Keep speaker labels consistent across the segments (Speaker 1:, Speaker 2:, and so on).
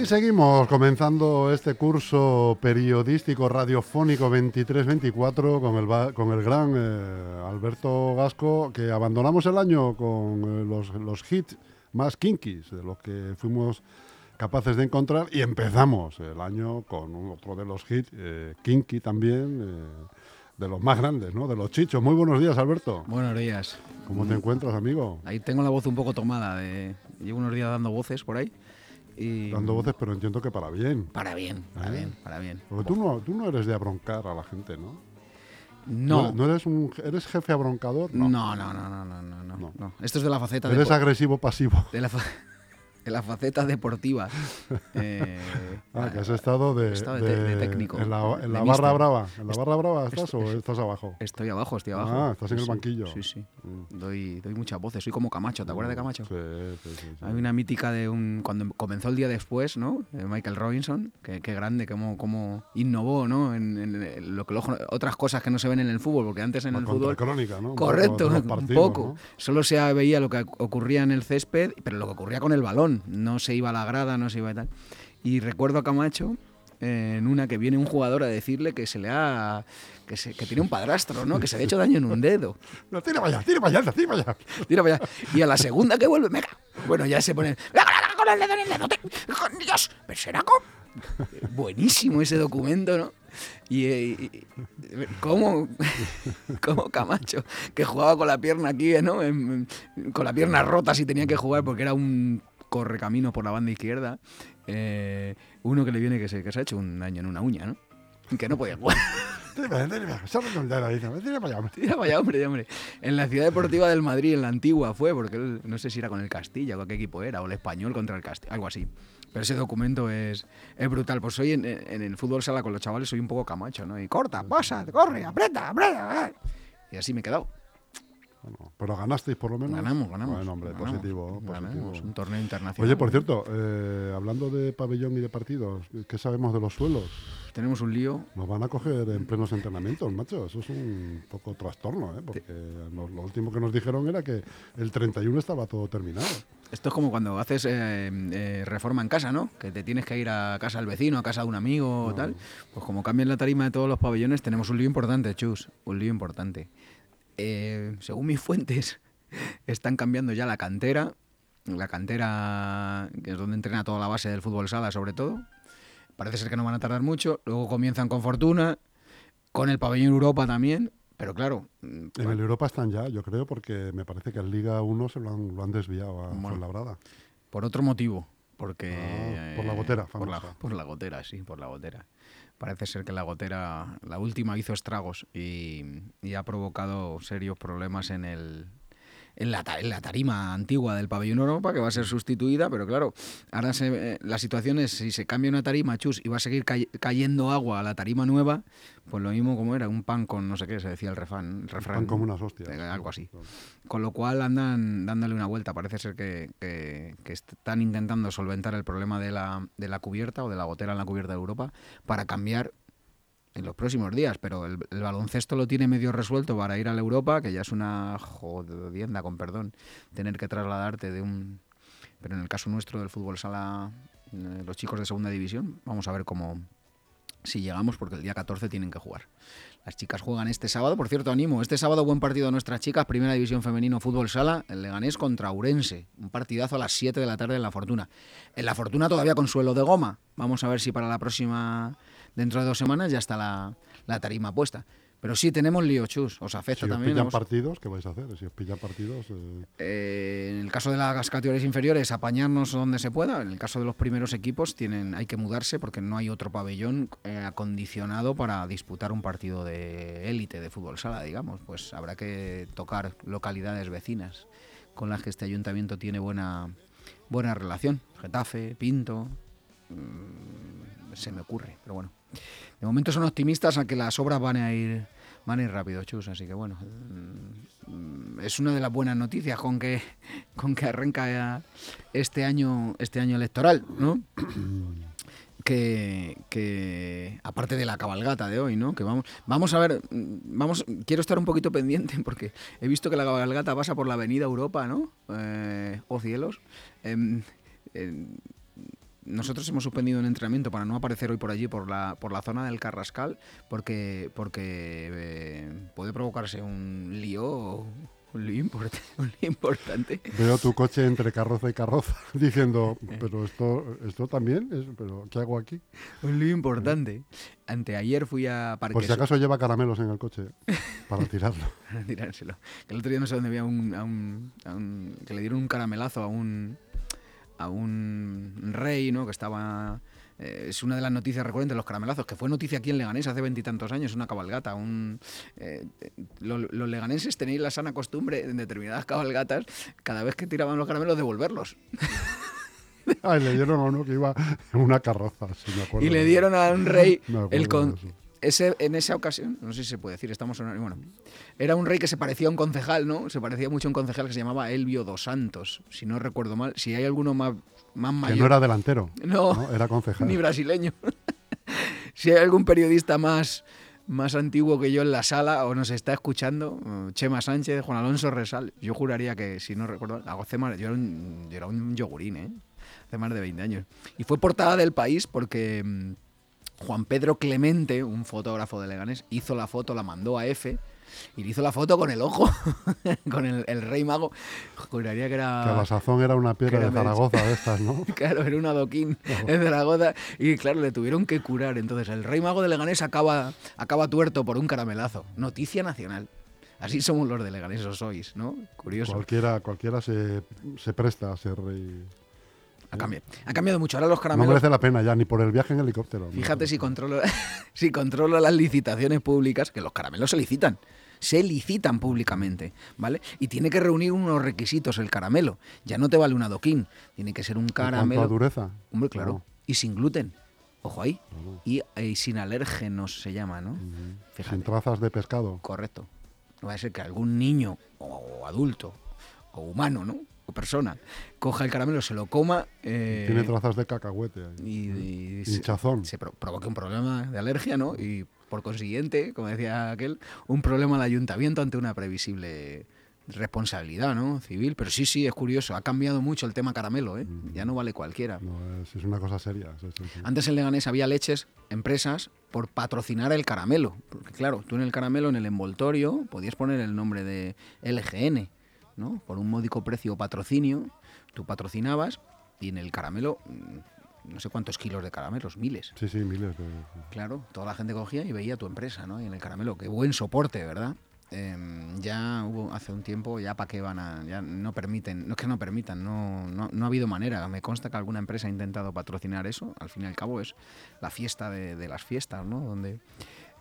Speaker 1: aquí seguimos comenzando este curso periodístico radiofónico 23-24 con el, con el gran eh, Alberto Gasco, que abandonamos el año con eh, los, los hits más kinkis de los que fuimos capaces de encontrar y empezamos el año con otro de los hits, eh, kinky también, de los más grandes, ¿no? De los chichos. Muy buenos días, Alberto.
Speaker 2: Buenos días.
Speaker 1: ¿Cómo te encuentras, amigo?
Speaker 2: Ahí tengo la voz un poco tomada. Llevo unos días dando voces por ahí.
Speaker 1: Dando voces, pero entiendo que para bien.
Speaker 2: Para bien, para ¿Eh? bien, para bien.
Speaker 1: Porque tú no, tú no eres de abroncar a la gente, ¿no?
Speaker 2: No.
Speaker 1: ¿No, eres, un, eres jefe abroncador?
Speaker 2: No. No, no, no, no, no, no, no. Esto es de la faceta
Speaker 1: ¿Eres agresivo pasivo?
Speaker 2: De la en la faceta deportiva.
Speaker 1: Eh, ah, que has estado de,
Speaker 2: técnico.
Speaker 1: En la, barra brava. ¿En la barra brava estás o estás abajo?
Speaker 2: Estoy abajo, estoy abajo.
Speaker 1: Ah, estás en el banquillo.
Speaker 2: Sí, sí. Mm. Doy, doy muchas voces. Soy como Camacho, ¿te acuerdas de Camacho?
Speaker 1: Sí, sí, sí,
Speaker 2: Hay una mítica de un. Cuando comenzó el día después, ¿no? Michael Robinson, que, grande, cómo, cómo innovó, ¿no? En, lo que otras cosas que no se ven en el fútbol, porque antes en el fútbol.
Speaker 1: crónica, ¿no?
Speaker 2: Correcto, un poco. Solo se veía lo que ocurría en el césped, pero lo que ocurría con el balón. No se iba a la grada, no se iba y tal. Y recuerdo a Camacho en una que viene un jugador a decirle que se le ha que, se, que tiene un padrastro, ¿no? Que se le ha hecho daño en un dedo.
Speaker 1: No, tira para allá, tira para allá, tira para allá.
Speaker 2: Tira para allá. Y a la segunda que vuelve, venga. Bueno, ya se pone, con el dedo en el dedo, Dios, pero será Buenísimo ese documento, ¿no? Y, y, ¿cómo, Camacho, que jugaba con la pierna aquí, ¿no? con la pierna rota si tenía que jugar porque era un corre camino por la banda izquierda, eh, uno que le viene que se, que se ha hecho un daño en una uña, ¿no? Que no podía jugar.
Speaker 1: Tira para allá,
Speaker 2: Tira para allá, hombre, hombre. En la ciudad deportiva del Madrid, en la antigua fue, porque él, no sé si era con el Castilla o qué equipo era, o el español contra el Castilla, algo así. Pero ese documento es, es brutal. Pues hoy en, en, el fútbol sala con los chavales soy un poco camacho, ¿no? Y corta, pasa, corre, aprieta, aprieta. Y así me he quedado
Speaker 1: pero ganasteis por lo menos.
Speaker 2: Ganamos, ganamos.
Speaker 1: Bueno, hombre, positivo. positivo.
Speaker 2: un torneo internacional.
Speaker 1: Oye, por cierto, eh, hablando de pabellón y de partidos, ¿qué sabemos de los suelos?
Speaker 2: Tenemos un lío.
Speaker 1: Nos van a coger en plenos entrenamientos, macho. Eso es un poco trastorno, ¿eh? Porque lo último que nos dijeron era que el 31 estaba todo terminado.
Speaker 2: Esto es como cuando haces eh, eh, reforma en casa, ¿no? Que te tienes que ir a casa del vecino, a casa de un amigo o tal. Pues como cambian la tarima de todos los pabellones, tenemos un lío importante, Chus. Un lío importante. Eh, según mis fuentes, están cambiando ya la cantera, la cantera que es donde entrena toda la base del fútbol sala sobre todo. Parece ser que no van a tardar mucho, luego comienzan con Fortuna, con el pabellón Europa también, pero claro...
Speaker 1: Mm, en el Europa están ya, yo creo, porque me parece que en Liga 1 se lo han, desviado a bueno, Fuenlabrada.
Speaker 2: Por otro motivo, porque... Ah,
Speaker 1: por la gotera,
Speaker 2: por la, por la gotera, sí, por la gotera parece ser que la gotera, la última, hizo estragos y, ha provocado serios problemas en el, en la, tarima antigua del pabellón Europa, que va a ser sustituida, pero claro, ahora se, la situación es si se cambia una tarima, chus, y va a seguir cayendo agua a la tarima nueva, pues lo mismo como era, un pan con no sé qué, se decía el refrán. El
Speaker 1: refrán pan como unas hostias.
Speaker 2: Eh, algo así. Con lo cual andan dándole una vuelta. Parece ser que, que, están intentando solventar el problema de la, de la cubierta o de la gotera en la cubierta de Europa para cambiar en los próximos días, pero el, baloncesto lo tiene medio resuelto para ir a la Europa, que ya es una jodienda, con perdón, tener que trasladarte de un... Pero en el caso nuestro del fútbol sala, eh, los chicos de segunda división, vamos a ver cómo, si llegamos, porque el día 14 tienen que jugar. Las chicas juegan este sábado, por cierto, animo, este sábado buen partido de nuestras chicas, Primera División Femenino Fútbol Sala, el Leganés contra Urense, un partidazo a las 7 de la tarde en La Fortuna. En La Fortuna todavía con suelo de goma, vamos a ver si para la próxima, dentro de dos semanas, ya está la, tarima puesta. Pero sí, tenemos lío, chus. Os afecta
Speaker 1: si
Speaker 2: también.
Speaker 1: os pillan
Speaker 2: os-
Speaker 1: partidos, ¿qué vais a hacer? Si os pillan partidos... eh,
Speaker 2: Eh, en el caso de las categorías inferiores, apañarnos donde se pueda. En el caso de los primeros equipos, tienen, hay que mudarse porque no hay otro pabellón eh, acondicionado para disputar un partido de élite de fútbol sala, digamos. Pues habrá que tocar localidades vecinas con las que este ayuntamiento tiene buena, buena relación. Getafe, Pinto. mm, se me ocurre, pero bueno. De momento son optimistas a que las obras van a ir van a ir rápido, chus, así que bueno, mm, es una de las buenas noticias con que con que arranca este año este año electoral, ¿no? Que, que aparte de la cabalgata de hoy, ¿no? Que vamos vamos a ver, vamos quiero estar un poquito pendiente porque he visto que la cabalgata pasa por la Avenida Europa, ¿no? Eh, oh cielos. Em, em, nosotros hemos suspendido un entrenamiento para no aparecer hoy por allí, por la, por la zona del Carrascal, porque, porque eh, puede provocarse un lío, un lío, import- un lío importante.
Speaker 1: Veo tu coche entre carroza y carroza diciendo,
Speaker 2: Eh.
Speaker 1: pero esto, esto también, es, pero ¿qué hago aquí?
Speaker 2: Un lío importante. Anteayer fui a Parque
Speaker 1: Por si acaso lleva caramelos en el coche para tirarlo.
Speaker 2: para tirárselo. El otro día no sé dónde había un, a un- a un- que le dieron un caramelazo a un a un rey, ¿no? Que estaba eh, es una de las noticias recurrentes los caramelazos, que fue noticia aquí en Leganés hace veintitantos años, una cabalgata, un eh, lo- los leganeses tenéis la sana costumbre en determinadas cabalgatas, cada vez que tiraban los caramelos devolverlos.
Speaker 1: Ay, le dieron a uno que iba en una carroza, si me acuerdo.
Speaker 2: Y le dieron a un rey el con. Ese, en esa ocasión, no sé si se puede decir, estamos en, bueno, era un rey que se parecía a un concejal, ¿no? Se parecía mucho a un concejal que se llamaba Elvio dos Santos, si no recuerdo mal. Si hay alguno más, más
Speaker 1: Que
Speaker 2: mayor,
Speaker 1: no era delantero,
Speaker 2: No.
Speaker 1: ¿no? era concejal.
Speaker 2: ni brasileño. si hay algún periodista más, más antiguo que yo en la sala o nos está escuchando, eh, Chema Sánchez, Juan Alonso Resal, yo juraría que, si no recuerdo, yo era un, yo era un yogurín, ¿eh? Hace más de 20 años. Y fue portada del país porque mm, Juan Pedro Clemente, un fotógrafo de Leganés, hizo la foto, la mandó a F y le hizo la foto con el ojo, con el, el rey mago. Juraría que era...
Speaker 1: Que la sazón era una piedra de Zaragoza de estas, ¿no?
Speaker 2: Claro, era un adoquín en Zaragoza y claro, le tuvieron que curar. Entonces, el rey mago de Leganés acaba, acaba tuerto por un caramelazo. Noticia nacional. Así somos los de Leganés, o sois, ¿no? Curioso.
Speaker 1: Cualquiera, cualquiera se, se presta a ser rey.
Speaker 2: Ha cambiado, ha cambiado mucho. Ahora los
Speaker 1: No
Speaker 2: caramelos...
Speaker 1: merece la pena ya, ni por el viaje en helicóptero. ¿no?
Speaker 2: Fíjate si controlo, si controlo las licitaciones públicas, que los caramelos se licitan. Se licitan públicamente, ¿vale? Y tiene que reunir unos requisitos el caramelo. Ya no te vale un adoquín. Tiene que ser un caramelo...
Speaker 1: a dureza.
Speaker 2: Hombre, claro.
Speaker 1: No.
Speaker 2: Y sin gluten. Ojo ahí.
Speaker 1: Claro.
Speaker 2: Y, y sin alérgenos se llama, ¿no? Fíjate.
Speaker 1: Sin trazas de pescado.
Speaker 2: Correcto. No va a ser que algún niño o adulto o humano, ¿no? Persona coja el caramelo, se lo coma eh,
Speaker 1: Tiene trazas de cacahuete. ahí.
Speaker 2: y, y se,
Speaker 1: Hinchazón.
Speaker 2: se pro- provoque un problema de alergia, ¿no? Y por consiguiente, como decía aquel, un problema al ayuntamiento ante una previsible responsabilidad, ¿no? Civil. Pero sí, sí, es curioso. Ha cambiado mucho el tema caramelo, ¿eh? Ya no vale cualquiera.
Speaker 1: No, es, es una cosa seria. sí, sí, sí.
Speaker 2: Antes en Leganés había leches, empresas, por patrocinar el caramelo. Porque claro, tú en el caramelo, en el envoltorio, podías poner el nombre de LGN, ¿no? Por un módico precio patrocinio, tú patrocinabas y en el caramelo, mm, no sé cuántos kilos de caramelos, miles.
Speaker 1: Sí, sí, miles de...
Speaker 2: Claro, toda la gente cogía y veía tu empresa, ¿no? Y en el caramelo, qué buen soporte, ¿verdad? Em, ya hubo hace un tiempo, ya para qué van a, ya no permiten, no es que no permitan, no, no, no ha habido manera. Me consta que alguna empresa ha intentado patrocinar eso. Al fin y al cabo es la fiesta de, de las fiestas, ¿no? Donde,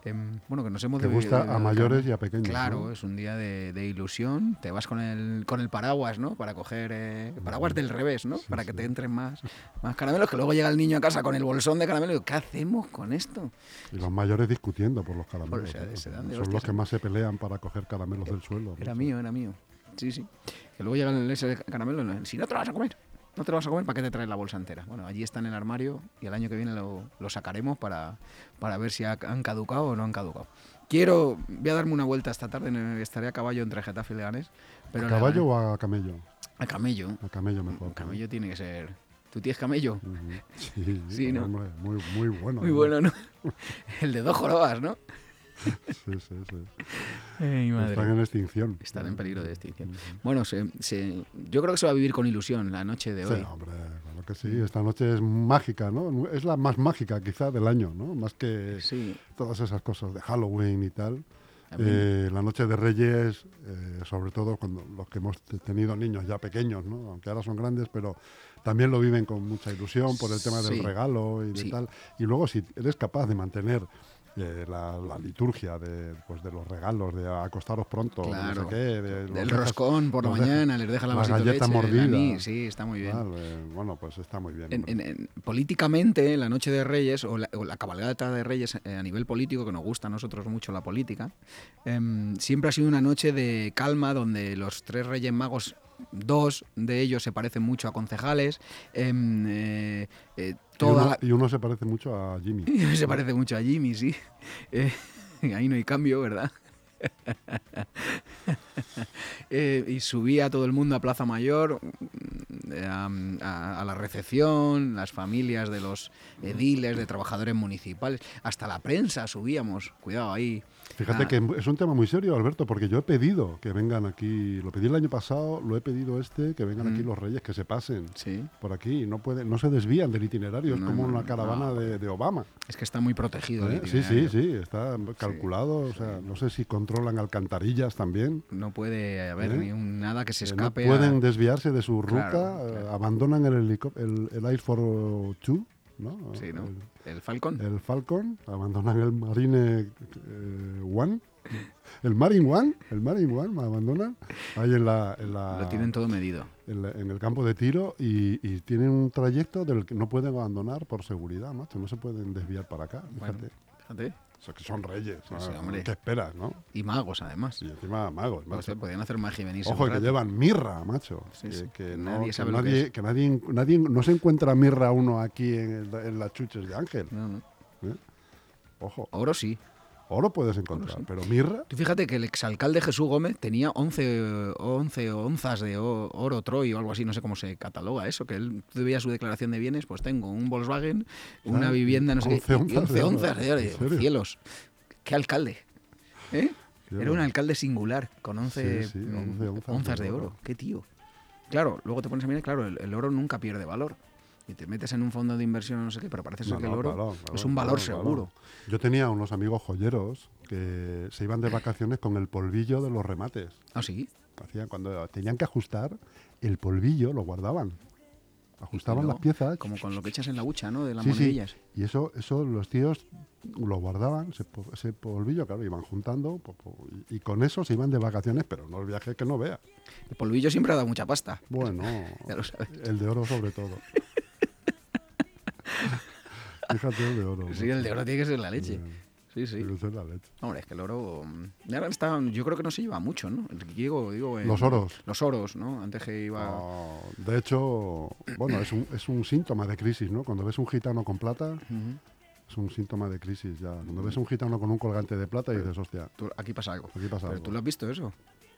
Speaker 2: em, bueno, que nos hemos
Speaker 1: Que
Speaker 2: de-
Speaker 1: gusta
Speaker 2: de-
Speaker 1: a mayores y a pequeños.
Speaker 2: Claro,
Speaker 1: ¿no?
Speaker 2: es un día de, de ilusión. Te vas con el, con el paraguas, ¿no? Para coger eh, paraguas del revés, ¿no? Para que te entren más, más caramelos. Que luego llega el niño a casa con el bolsón de caramelo y digo, ¿qué hacemos con esto?
Speaker 1: Y los mayores discutiendo por los caramelos.
Speaker 2: De
Speaker 1: Son
Speaker 2: hostias,
Speaker 1: los que
Speaker 2: ¿eh?
Speaker 1: más se pelean para coger caramelos del suelo.
Speaker 2: Era mío, era mío. Sí, sí. Que luego llega el ese caramelo. Si no te lo vas a comer, no te lo vas a comer, ¿para qué te traes la bolsa entera? Bueno, allí está en el armario y el año que viene lo, lo sacaremos para, para ver si ha- han caducado o no han caducado. Quiero, voy a darme una vuelta esta tarde, el- estaré a caballo entre Getafe y Leganés. Pero
Speaker 1: ¿A caballo
Speaker 2: Leganés-
Speaker 1: o a camello?
Speaker 2: A camello.
Speaker 1: A camello mejor.
Speaker 2: Camello tiene que ser... ¿Tú tienes camello?
Speaker 1: Ujú. Sí,
Speaker 2: Sí, ¿no?
Speaker 1: hombre, muy, muy bueno.
Speaker 2: Muy
Speaker 1: ¿no?
Speaker 2: bueno, ¿no? El de dos jorobas, ¿no?
Speaker 1: Sí, sí, sí.
Speaker 2: Ay,
Speaker 1: Están en extinción.
Speaker 2: Están en peligro de extinción. Bueno, se- se- yo creo que se va a vivir con ilusión la noche de
Speaker 1: Sí,
Speaker 2: hoy.
Speaker 1: hombre, claro que sí. Esta noche es mágica, ¿no? Es la más mágica quizá del año, ¿no? Más que
Speaker 2: Sí,
Speaker 1: todas esas cosas de Halloween y tal. Eh, la noche de Reyes, eh, sobre todo cuando los que hemos tenido niños ya pequeños, ¿no? aunque ahora son grandes, pero también lo viven con mucha ilusión por el tema del regalo y de tal. Y luego si eres capaz de mantener la, liturgia de, pues, de los regalos, de acostaros pronto, no sé qué.
Speaker 2: Del roscón por la mañana, les deja la,
Speaker 1: la galleta mordida.
Speaker 2: sí, está muy bien.
Speaker 1: bueno, pues está muy bien.
Speaker 2: políticamente, la Noche de Reyes o la, cabalgata de Reyes eh, a nivel político, que nos gusta a nosotros mucho la política, em, siempre ha sido una noche de calma donde los tres Reyes Magos dos de ellos se parecen mucho a concejales. Em, eh,
Speaker 1: eh, toda y, uno, se parece mucho a Jimmy.
Speaker 2: se parece mucho a Jimmy, sí. Eh, ahí no hay cambio, ¿verdad? y subía todo el mundo a Plaza Mayor, a, la recepción, las familias de los ediles, de trabajadores municipales, hasta la prensa subíamos, cuidado ahí.
Speaker 1: Fíjate que es un tema muy serio, Alberto, porque yo he pedido que vengan aquí, lo pedí el año pasado, lo he pedido este, que vengan aquí mm. los reyes, que se pasen por aquí, no pueden, no se desvían del itinerario, es como una caravana de, Obama.
Speaker 2: Es que está muy protegido ¿Eh?
Speaker 1: Sí, sí, sí, está calculado, o sea, no sé si controlan alcantarillas también.
Speaker 2: No puede haber ¿Eh? ni nada que se escape.
Speaker 1: no pueden desviarse de su ruta, eh, abandonan el, el, el Air Force 2 ¿no?
Speaker 2: Sí, ¿no? El, Falcon.
Speaker 1: El Falcon, abandonan el Marine eh, One. El Marine One, el Marine One, me abandonan ahí en la,
Speaker 2: Lo tienen todo medido.
Speaker 1: En, el campo de tiro y, tienen un trayecto del que no pueden abandonar por seguridad, macho. No se pueden desviar para acá. Fíjate. fíjate que son reyes. ¿Qué esperas, no?
Speaker 2: Y magos, además.
Speaker 1: Y encima magos, macho.
Speaker 2: podían hacer magia y venirse
Speaker 1: Ojo, que llevan mirra, macho. que, nadie sabe que, nadie, nadie, no se encuentra mirra uno aquí en, las chuches de Ángel. No, no. ¿Eh? Ojo.
Speaker 2: Oro sí.
Speaker 1: Oro puedes encontrar, pero mirra.
Speaker 2: Tú fíjate que el exalcalde Jesús Gómez tenía 11, 11 onzas de oro Troy o algo así, no sé cómo se cataloga eso, que él veía su declaración de bienes, pues tengo un Volkswagen, una ah, vivienda, no sé qué, onzas, y 11 onzas de oro. Cielos. ¿Qué alcalde? ¿Eh? Era un alcalde singular, con 11, mm, onzas, de oro. Qué tío. Claro, luego te pones a mirar, claro, el oro nunca pierde valor y te metes en un fondo de inversión no sé qué, pero parece ser que el oro es un valor seguro.
Speaker 1: Yo tenía unos amigos joyeros que se iban de vacaciones con el polvillo de los remates.
Speaker 2: ¿Ah, sí?
Speaker 1: Hacían, cuando tenían que ajustar, el polvillo lo guardaban. Ajustaban las piezas.
Speaker 2: Como con lo que echas en la hucha, ¿no? De las sí,
Speaker 1: Y eso, eso los tíos lo guardaban, ese, polvillo, claro, iban juntando y con eso se iban de vacaciones, pero no el viaje que no vea.
Speaker 2: El polvillo siempre ha dado mucha pasta.
Speaker 1: Bueno, el de oro sobre todo. Fíjate el de oro.
Speaker 2: Sí, el de oro tiene que ser la leche. Sí, sí.
Speaker 1: Tiene que ser la leche.
Speaker 2: Hombre, es que el oro. Mm, ahora está, yo creo que no se lleva mucho, ¿no? Digo, digo,
Speaker 1: los oros.
Speaker 2: Los oros, ¿no? Antes que iba.
Speaker 1: de hecho, bueno, es un, es un síntoma de crisis, ¿no? Cuando ves un gitano con plata. Es un síntoma de crisis ya. Cuando ves un gitano con un colgante de plata y dices, hostia.
Speaker 2: aquí pasa algo.
Speaker 1: Aquí pasa
Speaker 2: ¿Pero ¿Tú lo has visto eso?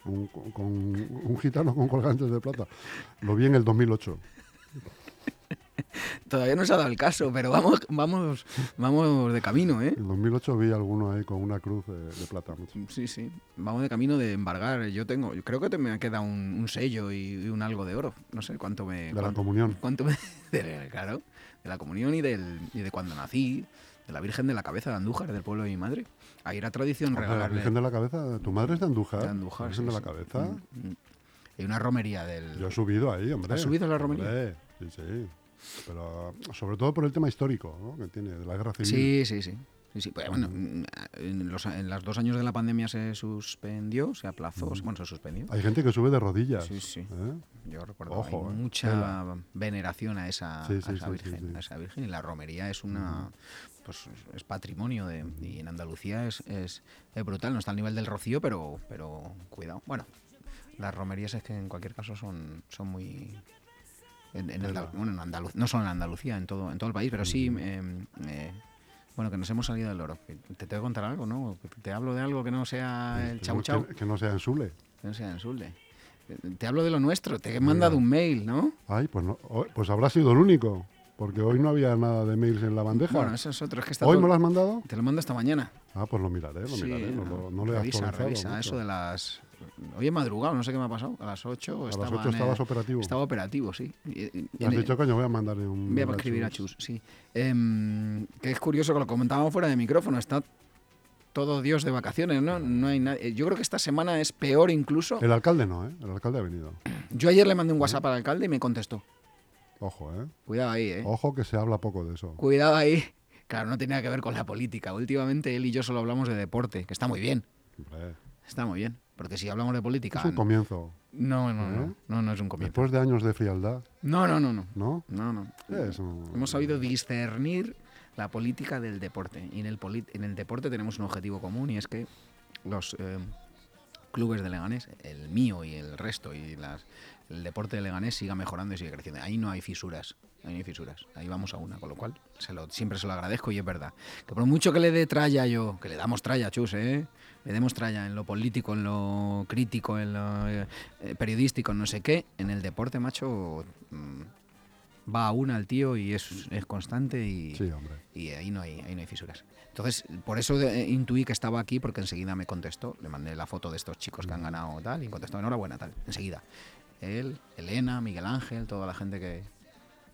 Speaker 1: Un, con, un gitano con colgantes de plata. Lo vi en el 2008.
Speaker 2: Todavía no se ha dado el caso, pero vamos, vamos, vamos de camino, ¿eh?
Speaker 1: En 2008 vi alguno ahí con una cruz de, plata.
Speaker 2: Sí, sí. Vamos de camino de embargar. Yo tengo, yo creo que te me queda un, un sello y, un algo de oro. No sé cuánto me.
Speaker 1: De la comunión.
Speaker 2: Cuánto me, de, claro, de la comunión y, del, y de cuando nací, de la Virgen de la Cabeza de Andújar, del pueblo de mi madre. Ahí era tradición regalarle.
Speaker 1: ¿La Virgen de la Cabeza? ¿Tu madre es de Andújar?
Speaker 2: De Andújar.
Speaker 1: ¿La Virgen de la Cabeza?
Speaker 2: Mm, mm. Hay una romería del.
Speaker 1: Yo he subido ahí, hombre.
Speaker 2: ¿Has subido a la romería?
Speaker 1: sí, sí pero sobre todo por el tema histórico ¿no? que tiene de la guerra civil.
Speaker 2: Sí, sí, sí. sí, sí. Pues, bueno, en, los, en los dos años de la pandemia se suspendió, se aplazó, bueno, se suspendió.
Speaker 1: Hay gente que sube de rodillas.
Speaker 2: Sí, sí. ¿eh? Yo recuerdo Ojo, hay eh, mucha veneración a esa, a esa virgen, a esa virgen y la romería es una pues es patrimonio de, y en Andalucía es, es, es, brutal, no está al nivel del rocío, pero pero cuidado. Bueno, las romerías es que en cualquier caso son son muy en, bueno, en no solo en Andalucía, en todo, en todo el país, pero sí, em, eh, bueno, que nos hemos salido del oro. Te tengo que contar algo, ¿no? Te hablo de algo que no sea el chau chau.
Speaker 1: Que, no sea en Sule.
Speaker 2: Que no sea en Sule. Te hablo de lo nuestro, te he mandado un mail, ¿no?
Speaker 1: Ay, pues, no, pues habrá sido el único. Porque hoy no había nada de mails en la bandeja.
Speaker 2: Bueno, eso es otro. Es que está
Speaker 1: ¿Hoy me lo has mandado?
Speaker 2: Te lo mando esta mañana.
Speaker 1: Ah, pues lo miraré, lo miraré. No, no, le he
Speaker 2: revisa, revisa eso de las Hoy he madrugado, no sé qué me ha pasado. A las 8
Speaker 1: a estaba. las 8 estabas operativo.
Speaker 2: Estaba operativo, sí.
Speaker 1: Y, has dicho, coño, voy a mandarle un.
Speaker 2: Voy a escribir a Chus, sí. Em, que es curioso que lo comentábamos fuera de micrófono. Está todo Dios de vacaciones, ¿no? No hay nadie. Yo creo que esta semana es peor incluso.
Speaker 1: El alcalde no, ¿eh? El alcalde ha venido.
Speaker 2: Yo ayer le mandé un WhatsApp al alcalde y me contestó.
Speaker 1: Ojo, ¿eh?
Speaker 2: Cuidado ahí, ¿eh?
Speaker 1: Ojo que se habla poco de eso.
Speaker 2: Cuidado ahí. Claro, no tenía que ver con la política. Últimamente él y yo solo hablamos de deporte, que está muy bien.
Speaker 1: Hombre,
Speaker 2: Está muy bien. Porque si hablamos de política.
Speaker 1: es un comienzo.
Speaker 2: No, no,
Speaker 1: ¿Eh?
Speaker 2: no. No, no es un comienzo.
Speaker 1: Después de años de frialdad,
Speaker 2: No, no, no, no.
Speaker 1: ¿no?
Speaker 2: No, no.
Speaker 1: Es un-
Speaker 2: Hemos sabido discernir la política del deporte. Y en el, en el deporte tenemos un objetivo común y es que los eh, clubes de Leganés, el mío y el resto, y las, el deporte de Leganés siga mejorando y siga creciendo. Ahí no hay fisuras. Ahí no hay fisuras. Ahí vamos a una, con lo cual se lo, siempre se lo agradezco y es verdad. Que por mucho que le dé tralla yo, que le damos tralla, chus, ¿eh? Le demos tralla en lo político, en lo crítico, en lo eh, eh, periodístico, en no sé qué, en el deporte, macho, mm, va a una el tío y es, es constante y,
Speaker 1: Sí,
Speaker 2: y ahí no hay ahí no hay fisuras. Entonces, por eso eh, intuí que estaba aquí porque enseguida me contestó, le mandé la foto de estos chicos que han ganado tal y contestó enhorabuena tal, enseguida. Él, Elena, Miguel Ángel, toda la gente que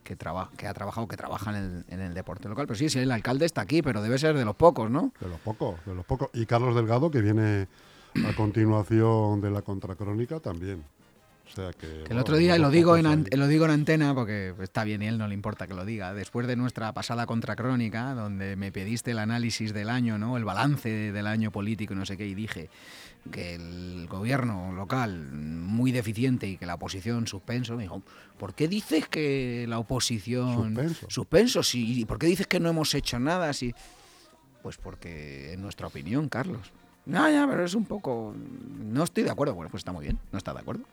Speaker 2: que, traba- que ha trabajado, que trabaja en el, en el deporte local. Pero sí, sí, el alcalde está aquí, pero debe ser de los pocos, ¿no?
Speaker 1: De los pocos, de los pocos. Y Carlos Delgado, que viene a continuación de la contracrónica, también. O sea que.
Speaker 2: Que el
Speaker 1: bueno,
Speaker 2: otro día, lo digo, en, an- lo digo en antena porque está bien y él no le importa que lo diga, después de nuestra pasada contracrónica, donde me pediste el análisis del año, ¿no? el balance del año político y no sé qué, y dije que el gobierno local muy deficiente y que la oposición suspenso, me dijo, ¿por qué dices que la oposición...
Speaker 1: Suspenso.
Speaker 2: Suspenso, sí, ¿y por qué dices que no hemos hecho nada? Sí. Pues porque, en nuestra opinión, Carlos. No, ya, pero es un poco... No estoy de acuerdo. Bueno, pues está muy bien, no está de acuerdo.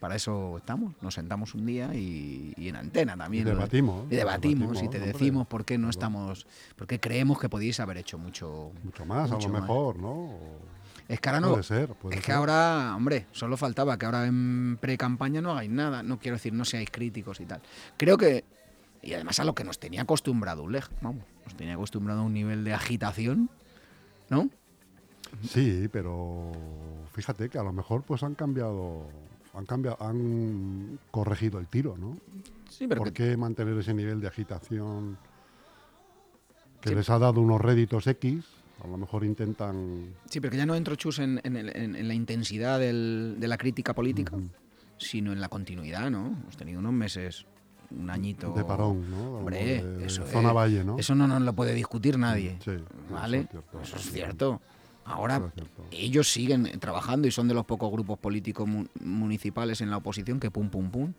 Speaker 2: Para eso estamos, nos sentamos un día y, y en antena también.
Speaker 1: Y debatimos,
Speaker 2: Y debatimos,
Speaker 1: debatimos,
Speaker 2: y te decimos por qué no estamos, por qué creemos que podíais haber hecho mucho.
Speaker 1: Mucho más,
Speaker 2: mucho
Speaker 1: a lo
Speaker 2: más.
Speaker 1: mejor, ¿no? O-
Speaker 2: Es que ahora no.
Speaker 1: Puede ser, puede
Speaker 2: es que
Speaker 1: ser.
Speaker 2: ahora, hombre, solo faltaba que ahora en pre-campaña no hagáis nada. No quiero decir, no seáis críticos y tal. Creo que. Y además a lo que nos tenía acostumbrado Uleg, vamos, nos tenía acostumbrado a un nivel de agitación, ¿no?
Speaker 1: Sí, pero fíjate que a lo mejor pues han cambiado, han cambiado, han corregido el tiro, ¿no?
Speaker 2: Sí, pero
Speaker 1: ¿Por
Speaker 2: que-
Speaker 1: qué mantener ese nivel de agitación que
Speaker 2: Sí.
Speaker 1: les ha dado unos réditos X? A lo mejor intentan
Speaker 2: Sí, pero que ya no entro, Chus, en, en el- en- en la intensidad del- de la crítica política, sino en la continuidad, ¿no? Hemos tenido unos meses, un añito...
Speaker 1: de parón, ¿no?
Speaker 2: Hombre,
Speaker 1: Como de- de
Speaker 2: eso
Speaker 1: zona valle, ¿no?
Speaker 2: Eso no nos lo puede discutir nadie.
Speaker 1: Sí,
Speaker 2: ¿Vale?
Speaker 1: eso es cierto.
Speaker 2: Eso es cierto. Ahora,
Speaker 1: Eso es cierto.
Speaker 2: ellos siguen trabajando y son de los pocos grupos políticos mu- municipales en la oposición que pum, pum, pum.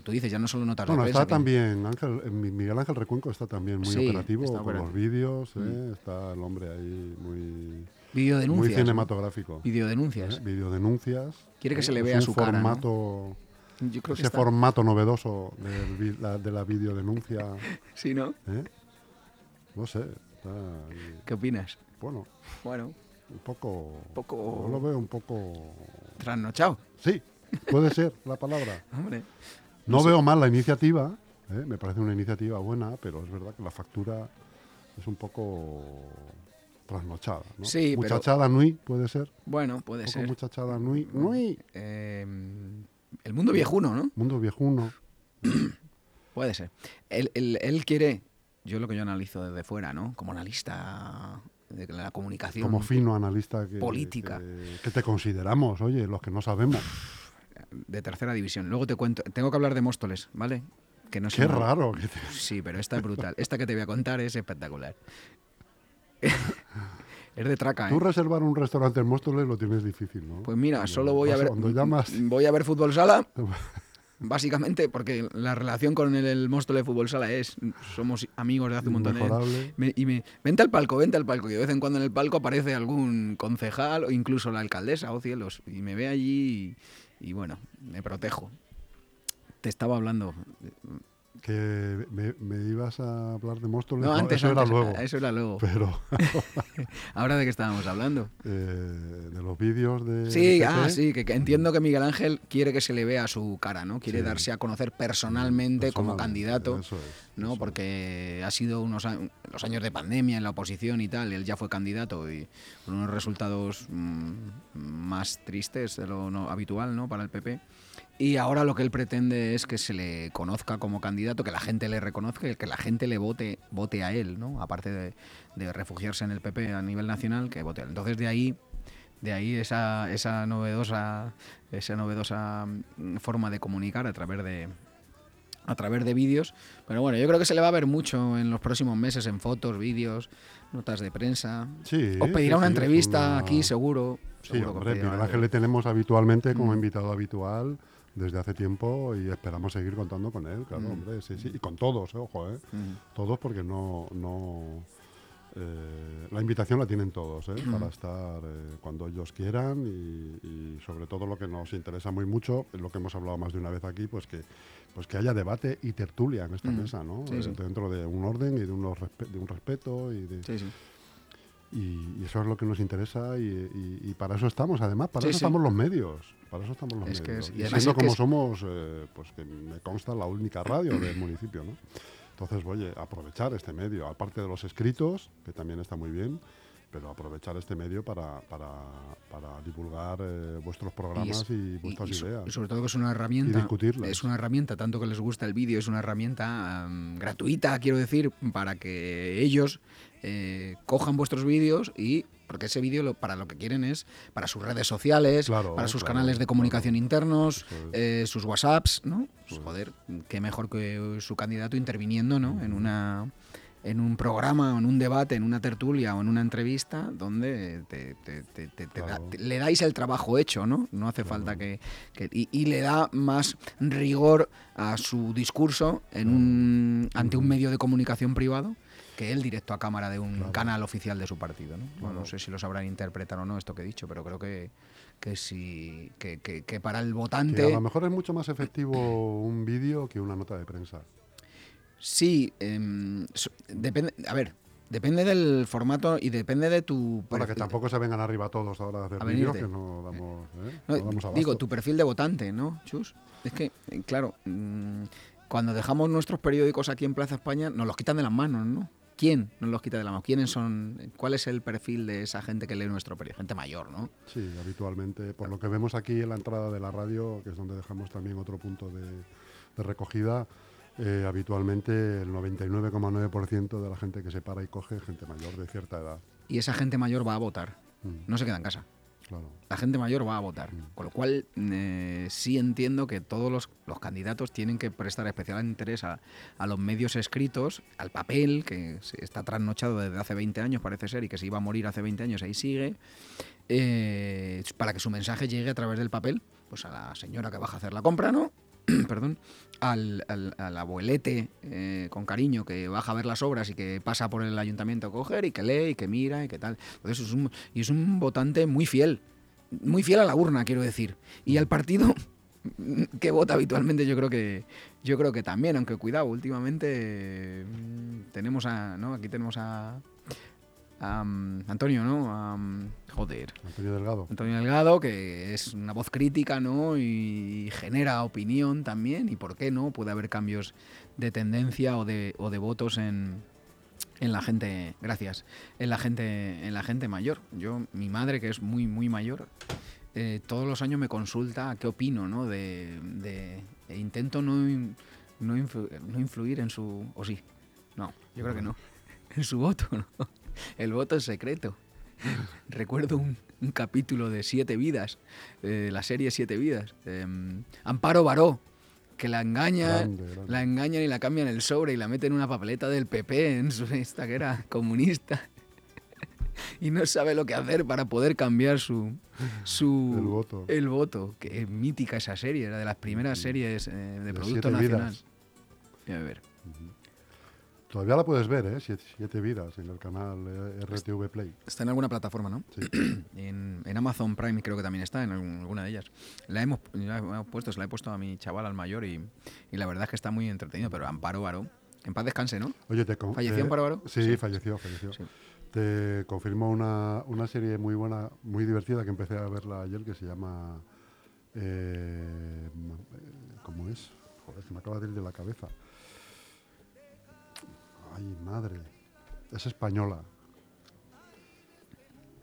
Speaker 2: Que tú dices, ya no solo notas de
Speaker 1: Bueno,
Speaker 2: prensa,
Speaker 1: está también, Ángel, Miguel Ángel Recuenco está también muy
Speaker 2: Sí,
Speaker 1: operativo con
Speaker 2: operativo.
Speaker 1: los vídeos, ¿eh? está el hombre ahí muy, muy cinematográfico.
Speaker 2: Videodenuncias.
Speaker 1: ¿eh? Videodenuncias.
Speaker 2: Quiere que se le
Speaker 1: Es
Speaker 2: vea
Speaker 1: un
Speaker 2: su cara, Yo creo que
Speaker 1: Ese
Speaker 2: está...
Speaker 1: formato novedoso vi- la- de la videodenuncia,
Speaker 2: Sí, ¿no?
Speaker 1: ¿eh? no sé, está.
Speaker 2: ¿Qué opinas?
Speaker 1: bueno,
Speaker 2: Bueno,
Speaker 1: un poco,
Speaker 2: poco-
Speaker 1: yo lo veo un poco,
Speaker 2: trasnochado.
Speaker 1: sí, puede ser la palabra.
Speaker 2: Hombre.
Speaker 1: No veo mal la iniciativa, ¿eh? me parece una iniciativa buena, pero es verdad que la factura es un poco trasnochada. ¿no?
Speaker 2: Sí, pero-
Speaker 1: muchachada nui, puede ser.
Speaker 2: Bueno, puede
Speaker 1: Un poco
Speaker 2: ser.
Speaker 1: muchachada nui, nui.
Speaker 2: Eh, el mundo viejuno, ¿no?
Speaker 1: Mundo viejuno.
Speaker 2: Puede ser. Él, él- él quiere, yo lo que yo analizo desde fuera, ¿no? Como analista de la comunicación.
Speaker 1: Como fino analista que,
Speaker 2: política.
Speaker 1: que, que te consideramos, oye, los que no sabemos.
Speaker 2: De tercera división. Luego te cuento, tengo que hablar de Móstoles, ¿vale? Que no
Speaker 1: Qué raro. que te-
Speaker 2: Sí, pero esta es brutal. Esta que te voy a contar es espectacular. es de traca, ¿eh?
Speaker 1: Tú reservar un restaurante en Móstoles lo tienes difícil, ¿no?
Speaker 2: Pues mira, solo voy a ver
Speaker 1: Cuando llamas...
Speaker 2: voy a ver fútbol sala, básicamente porque la relación con el, el Móstoles Fútbol Sala es somos amigos de hace un montón de años. Y me, vente al palco, vente al palco. Y de vez en cuando en el palco aparece algún concejal o incluso la alcaldesa, o cielos. Y me ve allí y, y bueno, me protejo. Te estaba hablando.
Speaker 1: Que me, me ibas a hablar de Móstoles.
Speaker 2: No, antes,
Speaker 1: eso
Speaker 2: antes,
Speaker 1: era luego.
Speaker 2: Eso era luego.
Speaker 1: Pero
Speaker 2: Ahora de qué estábamos hablando.
Speaker 1: eh, de los vídeos de.
Speaker 2: Sí, ah, sí, que, que entiendo que Miguel Ángel quiere que se le vea su cara, ¿no? Quiere
Speaker 1: Sí.
Speaker 2: darse a conocer personalmente como candidato.
Speaker 1: Eso es.
Speaker 2: ¿No? Porque ha sido unos los años de pandemia en la oposición y tal, él ya fue candidato y con unos resultados mm, más tristes de lo no- habitual, ¿no? Para el PP. Y ahora lo que él pretende es que se le conozca como candidato, que la gente le reconozca que la gente le vote, vote a él, ¿no? Aparte de, de refugiarse en el PP a nivel nacional, que vote a él. Entonces de ahí de ahí esa, esa novedosa esa novedosa mm, forma de comunicar a través de a través de vídeos pero bueno yo creo que se le va a ver mucho en los próximos meses en fotos vídeos notas de prensa
Speaker 1: Sí,
Speaker 2: os pedirá
Speaker 1: sí,
Speaker 2: una
Speaker 1: sí,
Speaker 2: entrevista
Speaker 1: una-
Speaker 2: aquí seguro
Speaker 1: Sí,
Speaker 2: seguro que
Speaker 1: hombre, Miguel
Speaker 2: una
Speaker 1: Ángel le tenemos habitualmente como
Speaker 2: Mm.
Speaker 1: invitado habitual desde hace tiempo y esperamos seguir contando con él, claro,
Speaker 2: Mm.
Speaker 1: hombre, sí, sí, y con todos, eh, ojo, eh,
Speaker 2: Mm.
Speaker 1: todos porque no, no eh, la invitación la tienen todos, eh, para estar eh, cuando ellos quieran y, y sobre todo lo que nos interesa muy mucho, lo que hemos hablado más de una vez aquí, pues que pues que haya debate y tertulia en esta
Speaker 2: Mm.
Speaker 1: mesa, ¿no?
Speaker 2: Sí, sí.
Speaker 1: Dentro de un orden y de, unos respe- de un respeto y de,
Speaker 2: Sí, sí.
Speaker 1: y, y eso es lo que nos interesa y, para eso estamos, además, para eso estamos los medios. Para eso estamos los
Speaker 2: Es que
Speaker 1: medios.
Speaker 2: es- y
Speaker 1: siendo como somos, pues que me consta la única radio del municipio, ¿no? Entonces, oye, aprovechar este medio, aparte de los escritos, que también está muy bien, pero aprovechar este medio para, para, para divulgar eh, vuestros programas y, vuestras
Speaker 2: y so-
Speaker 1: ideas.
Speaker 2: y sobre todo que es una herramienta.
Speaker 1: discutirlas.
Speaker 2: Es una herramienta, tanto que les gusta el vídeo, es una herramienta am, gratuita, quiero decir, para que ellos eh, cojan vuestros vídeos y. Porque ese vídeo lo- para lo que quieren es para sus redes sociales,
Speaker 1: Claro,
Speaker 2: para sus
Speaker 1: claro,
Speaker 2: canales de comunicación
Speaker 1: claro.
Speaker 2: internos, eh, sus WhatsApps, ¿no? Pues, joder, qué mejor que su candidato interviniendo, ¿no? En una en un programa en un debate, en una tertulia o en una entrevista donde te- te- te- te- te da-
Speaker 1: Claro.
Speaker 2: te- le dais el trabajo hecho, ¿no? No hace falta que... que- y, y le da más rigor a su discurso en un, ante un medio de comunicación privado que el directo a cámara de un
Speaker 1: Claro.
Speaker 2: canal oficial de su partido, ¿no? Bueno,
Speaker 1: Claro.
Speaker 2: no sé si lo sabrán interpretar o no esto que he dicho, pero creo que, que sí, que, que- que para el votante...
Speaker 1: A lo mejor es mucho más efectivo un vídeo que una nota de prensa.
Speaker 2: Sí, em, depende, a ver, depende del formato y depende de tu...
Speaker 1: Para que tampoco se vengan arriba todos ahora a hacer
Speaker 2: A
Speaker 1: vídeos que no damos, ¿eh?
Speaker 2: No,
Speaker 1: No damos abasto.
Speaker 2: digo, tu perfil de votante, ¿no, Chus? Es que, eh, claro, mm, cuando dejamos nuestros periódicos aquí en Plaza España, nos los quitan de las manos, ¿no? ¿Quién nos los quita de las manos? ¿Quiénes son? ¿Cuál es el perfil de esa gente que lee nuestro periódico? Gente mayor, ¿no?
Speaker 1: Sí, habitualmente. Por lo que vemos aquí en la entrada de la radio, que es donde dejamos también otro punto de, de recogida, eh, habitualmente el 99,9% de la gente que se para y coge es gente mayor de cierta edad.
Speaker 2: Y esa gente mayor va a votar,
Speaker 1: Mm,
Speaker 2: no se queda en casa.
Speaker 1: Claro.
Speaker 2: La gente mayor va a votar.
Speaker 1: Mm.
Speaker 2: Con lo cual, eh, sí entiendo que todos los, los candidatos tienen que prestar especial interés a, a los medios escritos, al papel, que está trasnochado desde hace 20 años, parece ser, y que se iba a morir hace 20 años, ahí sigue, eh, para que su mensaje llegue a través del papel, pues a la señora que baja a hacer la compra, ¿no? Perdón, al, al- al abuelete eh, con cariño que baja a ver las obras y que pasa por el ayuntamiento a coger y que lee y que mira y que tal. Entonces es un, y es un votante muy fiel, muy fiel a la urna, quiero decir. Y al partido que vota habitualmente yo creo que yo creo que también, aunque cuidado, últimamente mm, tenemos a, ¿no? Aquí tenemos a, mm, Antonio, ¿no? Mm, joder.
Speaker 1: Antonio Delgado.
Speaker 2: Antonio Delgado, que es una voz crítica, ¿no? Y genera opinión también. ¿Y por qué no? Puede haber cambios de tendencia o de, o de votos en, en la gente. Gracias. En la gente, en la gente mayor. Yo, mi madre, que es muy, muy mayor, eh, todos los años me consulta qué opino, ¿no? De, de- e intento no, in- no, influ- no influir en su. O sí. No, yo creo que no. En su voto, ¿no? El voto es secreto. Recuerdo un, un capítulo de Siete Vidas, eh, la serie Siete Vidas. em, Amparo Baró, que la engañan,
Speaker 1: Grande, grande.
Speaker 2: la engañan y la cambian el sobre y la meten en una papeleta del PP en su esta que era comunista. y no sabe lo que hacer para poder cambiar su, su
Speaker 1: El voto.
Speaker 2: el voto. Que es mítica esa serie, era de las primeras series eh, de
Speaker 1: De
Speaker 2: Producto Nacional.
Speaker 1: Vidas.
Speaker 2: A ver.
Speaker 1: Todavía la puedes ver, ¿eh? Siete, siete vidas en el canal eh, RTV Play.
Speaker 2: Está en alguna plataforma, ¿no?
Speaker 1: Sí.
Speaker 2: En, en Amazon Prime creo que también está, en alguna de ellas. La hemos, la hemos puesto, se la he puesto a mi chaval, al mayor, y, y la verdad es que está muy entretenido, pero Amparo Baró, en paz descanse, ¿no?
Speaker 1: Oye, te
Speaker 2: ¿Falleció
Speaker 1: te-
Speaker 2: Amparo?
Speaker 1: Sí,
Speaker 2: Sí.
Speaker 1: falleció, falleció.
Speaker 2: Sí.
Speaker 1: Te confirmo una, una serie muy buena, muy divertida que empecé a verla ayer que se llama. eh, eh, ¿Cómo es? Joder, se me acaba de ir de la cabeza. Ay, madre. Es española.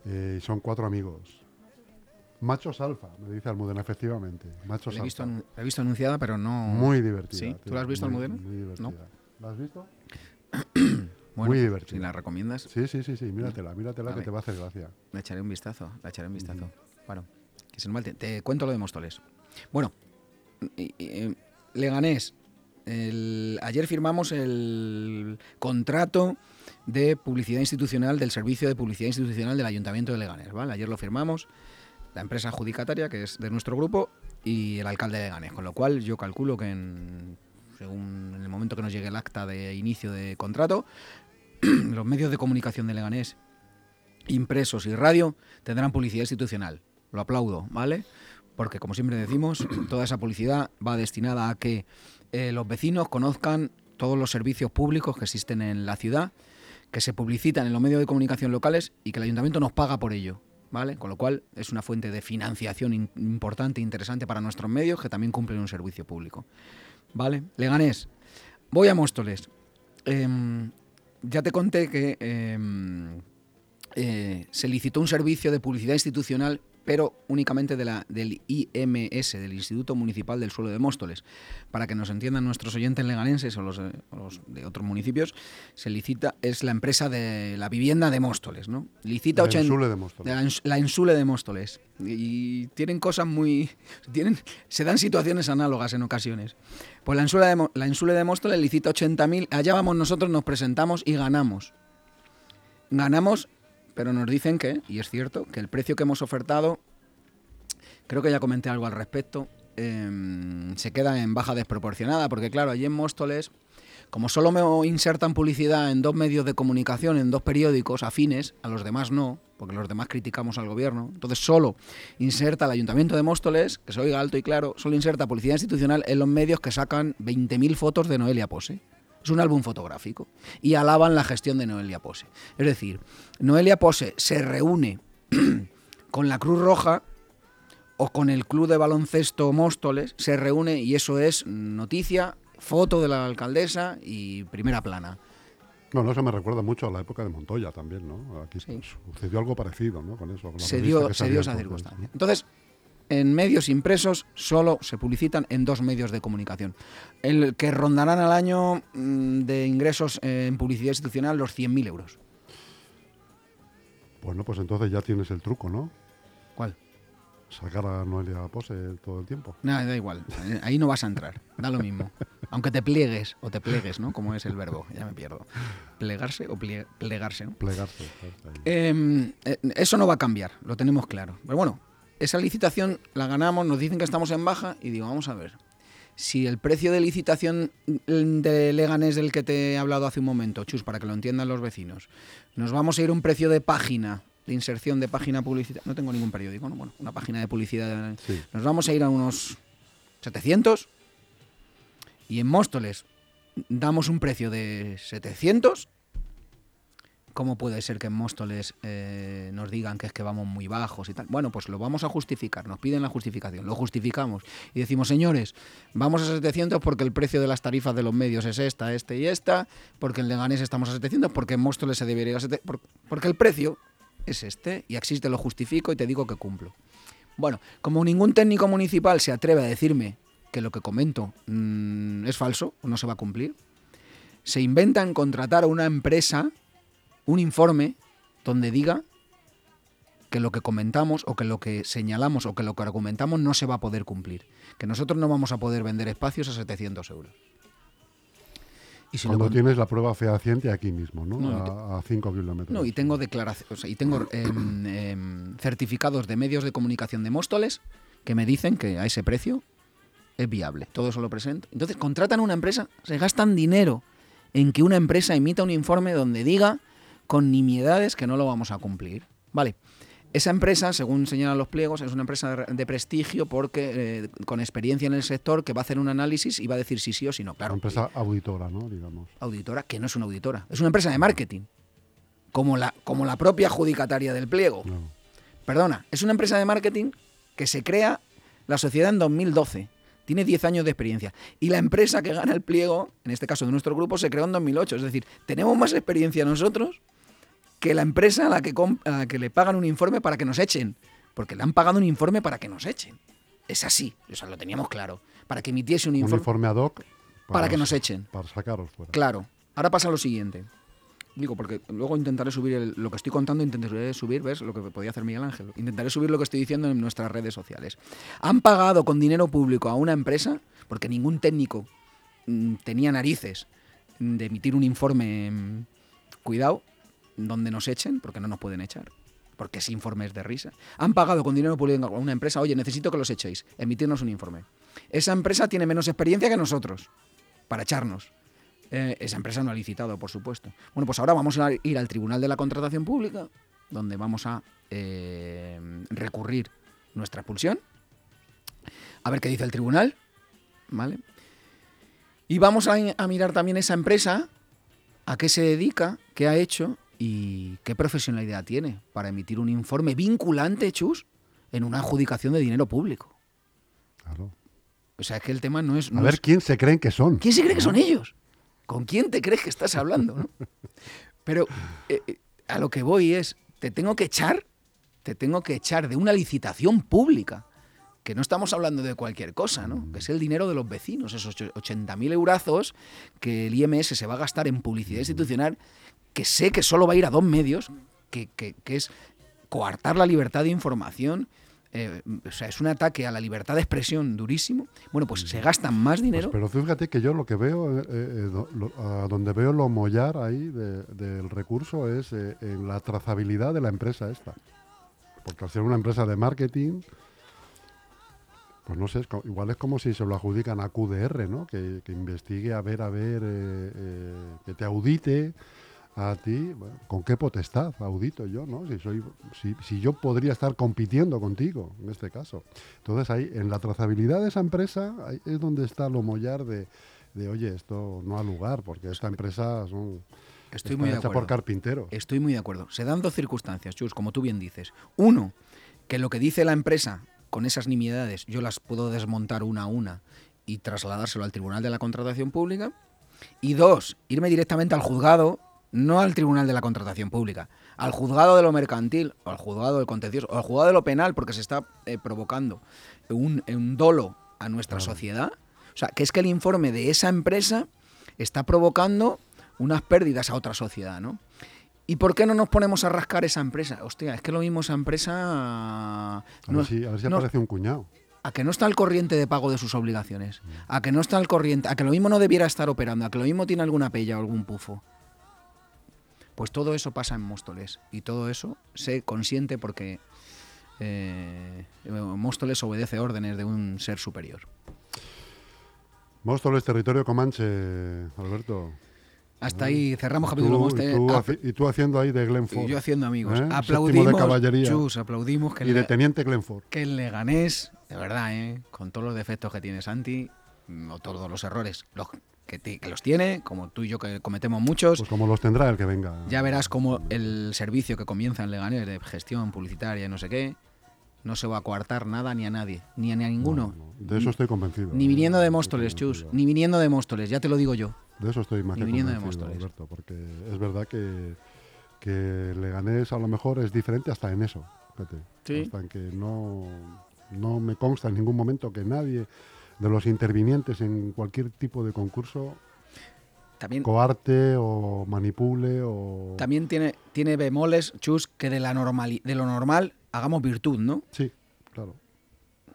Speaker 1: Eh, y son cuatro amigos. Machos Alfa, me dice Almudena, efectivamente. Machos
Speaker 2: La he, visto,
Speaker 1: Alfa.
Speaker 2: la he visto anunciada, pero no.
Speaker 1: Muy divertida.
Speaker 2: ¿Sí? ¿Tú la has visto,
Speaker 1: muy-
Speaker 2: Almudena?
Speaker 1: Muy divertida.
Speaker 2: ¿No?
Speaker 1: ¿La has visto?
Speaker 2: Bueno,
Speaker 1: muy divertida.
Speaker 2: Si la recomiendas,
Speaker 1: Sí, sí, sí, sí, míratela, míratela que te va a hacer gracia.
Speaker 2: le echaré un vistazo. Le echaré un vistazo. Bueno, que se el tie- Te cuento lo de Móstoles. Bueno, y- y, eh, Leganés. El- ayer firmamos el contrato de publicidad institucional del Servicio de Publicidad Institucional del Ayuntamiento de Leganés. ¿vale? Ayer lo firmamos, la empresa adjudicataria, que es de nuestro grupo, y el alcalde de Leganés. Con lo cual, yo calculo que en, según en el momento que nos llegue el acta de inicio de contrato, los medios de comunicación de Leganés, impresos y radio, tendrán publicidad institucional. Lo aplaudo, ¿vale? Porque, como siempre decimos, toda esa publicidad va destinada a que eh, los vecinos conozcan todos los servicios públicos que existen en la ciudad, que se publicitan en los medios de comunicación locales y que el ayuntamiento nos paga por ello. ¿Vale? Con lo cual es una fuente de financiación in- importante e interesante para nuestros medios que también cumplen un servicio público. ¿Vale? Leganés. Voy a Móstoles. Em, ya te conté que em, eh, se licitó un servicio de publicidad institucional, pero únicamente de la, del IMS, del Instituto Municipal del Suelo de Móstoles. Para que nos entiendan nuestros oyentes leganenses o los, eh, o los de otros municipios, se licita, es la empresa de la vivienda de Móstoles, ¿no? Licita
Speaker 1: El
Speaker 2: 80
Speaker 1: Ensule de Móstoles.
Speaker 2: la, ens- la Ensule de Móstoles. Y, y tienen cosas muy. Tienen, se dan situaciones análogas en ocasiones. Pues la Ensule de, la Ensule de Móstoles licita 80.000. Allá vamos nosotros, nos presentamos y ganamos. Ganamos, pero nos dicen que, y es cierto, que el precio que hemos ofertado, creo que ya comenté algo al respecto, em, se queda en baja desproporcionada, porque claro, allí en Móstoles, como solo me insertan publicidad en dos medios de comunicación, en dos periódicos afines, a los demás no, porque los demás criticamos al gobierno, entonces solo inserta el Ayuntamiento de Móstoles, que se oiga alto y claro, solo inserta publicidad institucional en los medios que sacan 20.000 fotos de Noelia Pose. Es un álbum fotográfico. Y alaban la gestión de Noelia Pose. Es decir, Noelia Pose se reúne con la Cruz Roja o con el Club de Baloncesto Móstoles, se reúne y eso es noticia, foto de la alcaldesa y primera plana.
Speaker 1: Bueno, eso me recuerda mucho a la época de Montoya también, ¿no? Aquí
Speaker 2: Sí.
Speaker 1: sucedió algo parecido, ¿no? Con eso. con la
Speaker 2: Se dio,
Speaker 1: que
Speaker 2: se dio esa
Speaker 1: entonces,
Speaker 2: circunstancia. Entonces, en medios impresos solo se publicitan en dos medios de comunicación. El que rondarán al año mm, de ingresos eh, en publicidad institucional los 100.000 euros.
Speaker 1: Bueno, pues entonces ya tienes el truco, ¿no?
Speaker 2: ¿Cuál?
Speaker 1: Sacar a Noelia Pose todo el tiempo.
Speaker 2: Nada, da igual. Ahí no vas a entrar. Da lo mismo. Aunque te pliegues o te plegues, ¿no? Como es el verbo. Ya me pierdo. Plegarse o plie- plegarse, ¿no?
Speaker 1: Plegarse.
Speaker 2: Eh, eh, eso no va a cambiar, lo tenemos claro. Pero bueno, esa licitación la ganamos, nos dicen que estamos en baja y digo, vamos a ver. Si el precio de licitación de Leganés del que te he hablado hace un momento, chus, para que lo entiendan los vecinos, nos vamos a ir a un precio de página, de inserción de página publicidad. No tengo ningún periódico, ¿no? Bueno, una página de publicidad.
Speaker 1: Sí.
Speaker 2: Nos vamos a ir a unos 700 y en Móstoles damos un precio de 700 ¿Cómo puede ser que en Móstoles eh, nos digan que es que vamos muy bajos y tal? Bueno, pues lo vamos a justificar, nos piden la justificación, lo justificamos y decimos, señores, vamos a 700 porque el precio de las tarifas de los medios es esta, este y esta, porque en Leganés estamos a 700, porque en Móstoles se debería ir a 700, por- porque el precio es este y así te lo justifico y te digo que cumplo. Bueno, como ningún técnico municipal se atreve a decirme que lo que comento mm, es falso o no se va a cumplir, se inventan contratar a una empresa un informe donde diga que lo que comentamos o que lo que señalamos o que lo que argumentamos no se va a poder cumplir. Que nosotros no vamos a poder vender espacios a 700 euros. Y si lo
Speaker 1: Cuando
Speaker 2: con-
Speaker 1: tienes la prueba fehaciente aquí mismo, ¿no? A 5 kilómetros.
Speaker 2: No, y tengo declaraciones, y tengo em, em, certificados de medios de comunicación de Móstoles que me dicen que a ese precio es viable. Todo eso lo presento. Entonces, contratan una empresa, se gastan dinero en que una empresa emita un informe donde diga con nimiedades que no lo vamos a cumplir. Vale. Esa empresa, según señalan los pliegos, es una empresa de, prestigio porque eh, con experiencia en el sector que va a hacer un análisis y va a decir si sí o si no.
Speaker 1: Una
Speaker 2: Claro,
Speaker 1: empresa auditora, ¿no? Digamos.
Speaker 2: auditora, que no es una auditora, es una empresa de marketing, como la, como la propia adjudicataria del pliego.
Speaker 1: No.
Speaker 2: Perdona, es una empresa de marketing que se crea la sociedad en 2012. Tiene 10 años de experiencia. Y la empresa que gana el pliego, en este caso de nuestro grupo, se creó en 2008. Es decir, tenemos más experiencia nosotros que la empresa a la que, a la que le pagan un informe para que nos echen. porque le han pagado un informe para que nos echen. Es así, o sea, lo teníamos claro. Para que emitiese un
Speaker 1: Un
Speaker 2: informe
Speaker 1: informe ad hoc.
Speaker 2: para que nos echen.
Speaker 1: Para sacaros fuera.
Speaker 2: Claro. Ahora pasa lo siguiente. Digo, porque luego intentaré subir lo que estoy contando, intentaré subir, ¿ves? Lo que podía hacer Miguel Ángel. Intentaré subir lo que estoy diciendo en nuestras redes sociales. Han pagado con dinero público a una empresa, porque ningún técnico mm, tenía narices de emitir un informe, mm, cuidado, donde nos echen, porque no nos pueden echar. Porque ese informe es de risa. Han pagado con dinero público a una empresa, oye, necesito que los echéis, emitirnos un informe. Esa empresa tiene menos experiencia que nosotros para echarnos. Eh, esa empresa no ha licitado, por supuesto. Bueno, pues ahora vamos a ir al Tribunal de la Contratación Pública, donde vamos a eh, recurrir nuestra expulsión. A ver qué dice el tribunal. ¿Vale? Y vamos a, a mirar también esa empresa, a qué se dedica, qué ha hecho y qué profesionalidad tiene para emitir un informe vinculante, chus, en una adjudicación de dinero público.
Speaker 1: Claro.
Speaker 2: O sea, es que el tema no es...
Speaker 1: A ver
Speaker 2: es-
Speaker 1: quién se creen que son.
Speaker 2: ¿Quién se cree que son ellos? ¿Con quién te crees que estás hablando? no? Pero eh, eh, a lo que voy es, te tengo que echar, te tengo que echar de una licitación pública, que no estamos hablando de cualquier cosa, ¿no? Que es el dinero de los vecinos, esos ocho- 80.000 eurazos que el IMS se va a gastar en publicidad institucional, que sé que solo va a ir a dos medios, que- que es coartar la libertad de información. Eh, o sea, es un ataque a la libertad de expresión durísimo. Bueno, pues se gastan más
Speaker 1: Pues,
Speaker 2: dinero.
Speaker 1: pero fíjate que yo lo que veo, eh, eh, do- lo- a donde veo lo mollar ahí de- del recurso es en la trazabilidad de la empresa esta. Porque al ser una empresa de marketing, pues no sé, es igual es como si se lo adjudican a QDR, ¿no? Que, que investigue a ver, a ver, que te audite a ti. Bueno, ¿Con qué potestad audito yo, no? Si, soy, si, si yo podría estar compitiendo contigo, en este caso. Entonces ahí, en la trazabilidad de esa empresa, ahí es donde está lo mollar de, de, oye, esto no ha lugar, porque esta empresa son,
Speaker 2: Estoy
Speaker 1: está
Speaker 2: muy de
Speaker 1: hecha
Speaker 2: acuerdo.
Speaker 1: por carpinteros.
Speaker 2: Estoy muy de acuerdo. Se dan dos circunstancias, Chus, como tú bien dices. Uno, que lo que dice la empresa con esas nimiedades yo las puedo desmontar una a una y trasladárselo al Tribunal de la Contratación Pública. Y dos, irme directamente al juzgado, no al Tribunal de la Contratación Pública, al juzgado de lo mercantil, o al juzgado del contencioso, o al juzgado de lo penal, porque se está eh, provocando un, un dolo a nuestra sociedad. O sea, que es que el informe de esa empresa está provocando unas pérdidas a otra sociedad, ¿no? ¿Y por qué no nos ponemos a rascar esa empresa? Hostia, es que lo mismo esa empresa...
Speaker 1: A
Speaker 2: no-
Speaker 1: ver si, a ver si
Speaker 2: no-
Speaker 1: aparece un cuñado.
Speaker 2: a que no está al corriente de pago de sus obligaciones, a que no está al corriente, a que lo mismo no debiera estar operando, a que lo mismo tiene alguna pella o algún pufo. Pues todo eso pasa en Móstoles y todo eso se consiente porque eh, Móstoles obedece órdenes de un ser superior.
Speaker 1: Móstoles, territorio comanche, Alberto.
Speaker 2: Hasta ahí cerramos capítulo Móstoles.
Speaker 1: y, tú haci- y tú haciendo ahí de Glenford.
Speaker 2: y yo haciendo amigos.
Speaker 1: ¿Eh? De
Speaker 2: Aplaudimos,
Speaker 1: caballería.
Speaker 2: Chus, aplaudimos que
Speaker 1: y de teniente Glenford.
Speaker 2: que el Leganés, de verdad, ¿eh? con todos los defectos que tiene Santi, mm, o todos los errores los que, los tiene, como tú y yo que cometemos muchos,
Speaker 1: Pues como los tendrá el que venga.
Speaker 2: ya verás cómo el servicio que comienza en Leganés de gestión publicitaria y no sé qué, no se va a coartar nada ni a nadie, ni a, ni a ninguno.
Speaker 1: No, no, De eso estoy convencido.
Speaker 2: Ni viniendo de Móstoles, Chus, ni viniendo de Móstoles, ya te lo digo yo.
Speaker 1: De eso estoy más
Speaker 2: ni
Speaker 1: que
Speaker 2: viniendo de
Speaker 1: convencido,
Speaker 2: Móstoles.
Speaker 1: Alberto, porque es verdad que, que Leganés a lo mejor es diferente hasta en eso. fíjate.
Speaker 2: Sí.
Speaker 1: Hasta en que no, no me consta en ningún momento que nadie de los intervinientes en cualquier tipo de concurso
Speaker 2: También,
Speaker 1: coarte o manipule o...
Speaker 2: también tiene, tiene bemoles, Chus, que de, la normali- de lo normal hagamos virtud, ¿no?
Speaker 1: Sí, claro.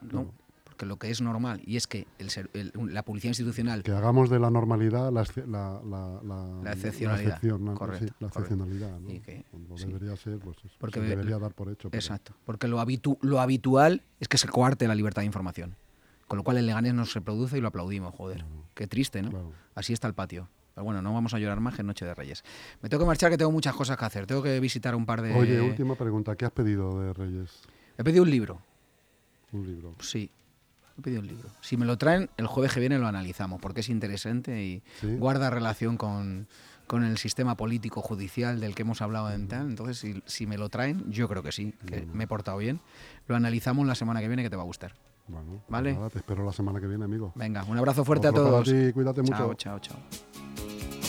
Speaker 2: ¿no? Porque lo que es normal, y es que el ser- el- la publicidad institucional
Speaker 1: Que hagamos de la normalidad la, la, la, la,
Speaker 2: La excepcionalidad.
Speaker 1: excepción, ¿no?
Speaker 2: Correcto,
Speaker 1: Sí, la excepcionalidad. ¿no?
Speaker 2: Y que-
Speaker 1: Cuando
Speaker 2: sí.
Speaker 1: debería ser, pues
Speaker 2: Porque
Speaker 1: se debería dar por hecho. pero-
Speaker 2: Exacto, porque lo, habitu- lo habitual es que se coarte la libertad de información. Con lo cual el Leganés nos reproduce y lo aplaudimos, joder. Qué triste, ¿no?
Speaker 1: Claro.
Speaker 2: Así está el patio. Pero bueno, no vamos a llorar más que en Noche de Reyes. Me tengo que marchar que tengo muchas cosas que hacer. Tengo que visitar un par de...
Speaker 1: Oye, última pregunta. ¿Qué has pedido de Reyes?
Speaker 2: He pedido un libro.
Speaker 1: Un libro.
Speaker 2: Sí. He pedido un libro. Si me lo traen, el jueves que viene lo analizamos, porque es interesante y
Speaker 1: Sí.
Speaker 2: guarda relación con, con el sistema político judicial del que hemos hablado en tal. Entonces, si, si me lo traen, yo creo que sí, que me he portado bien. Lo analizamos la semana que viene, que te va a gustar.
Speaker 1: Bueno, pues
Speaker 2: ¿vale?
Speaker 1: Nada, te espero la semana que viene, amigo.
Speaker 2: Venga, un abrazo fuerte
Speaker 1: Otro a
Speaker 2: todos.
Speaker 1: Para ti, cuídate mucho.
Speaker 2: Chao, chao, chao.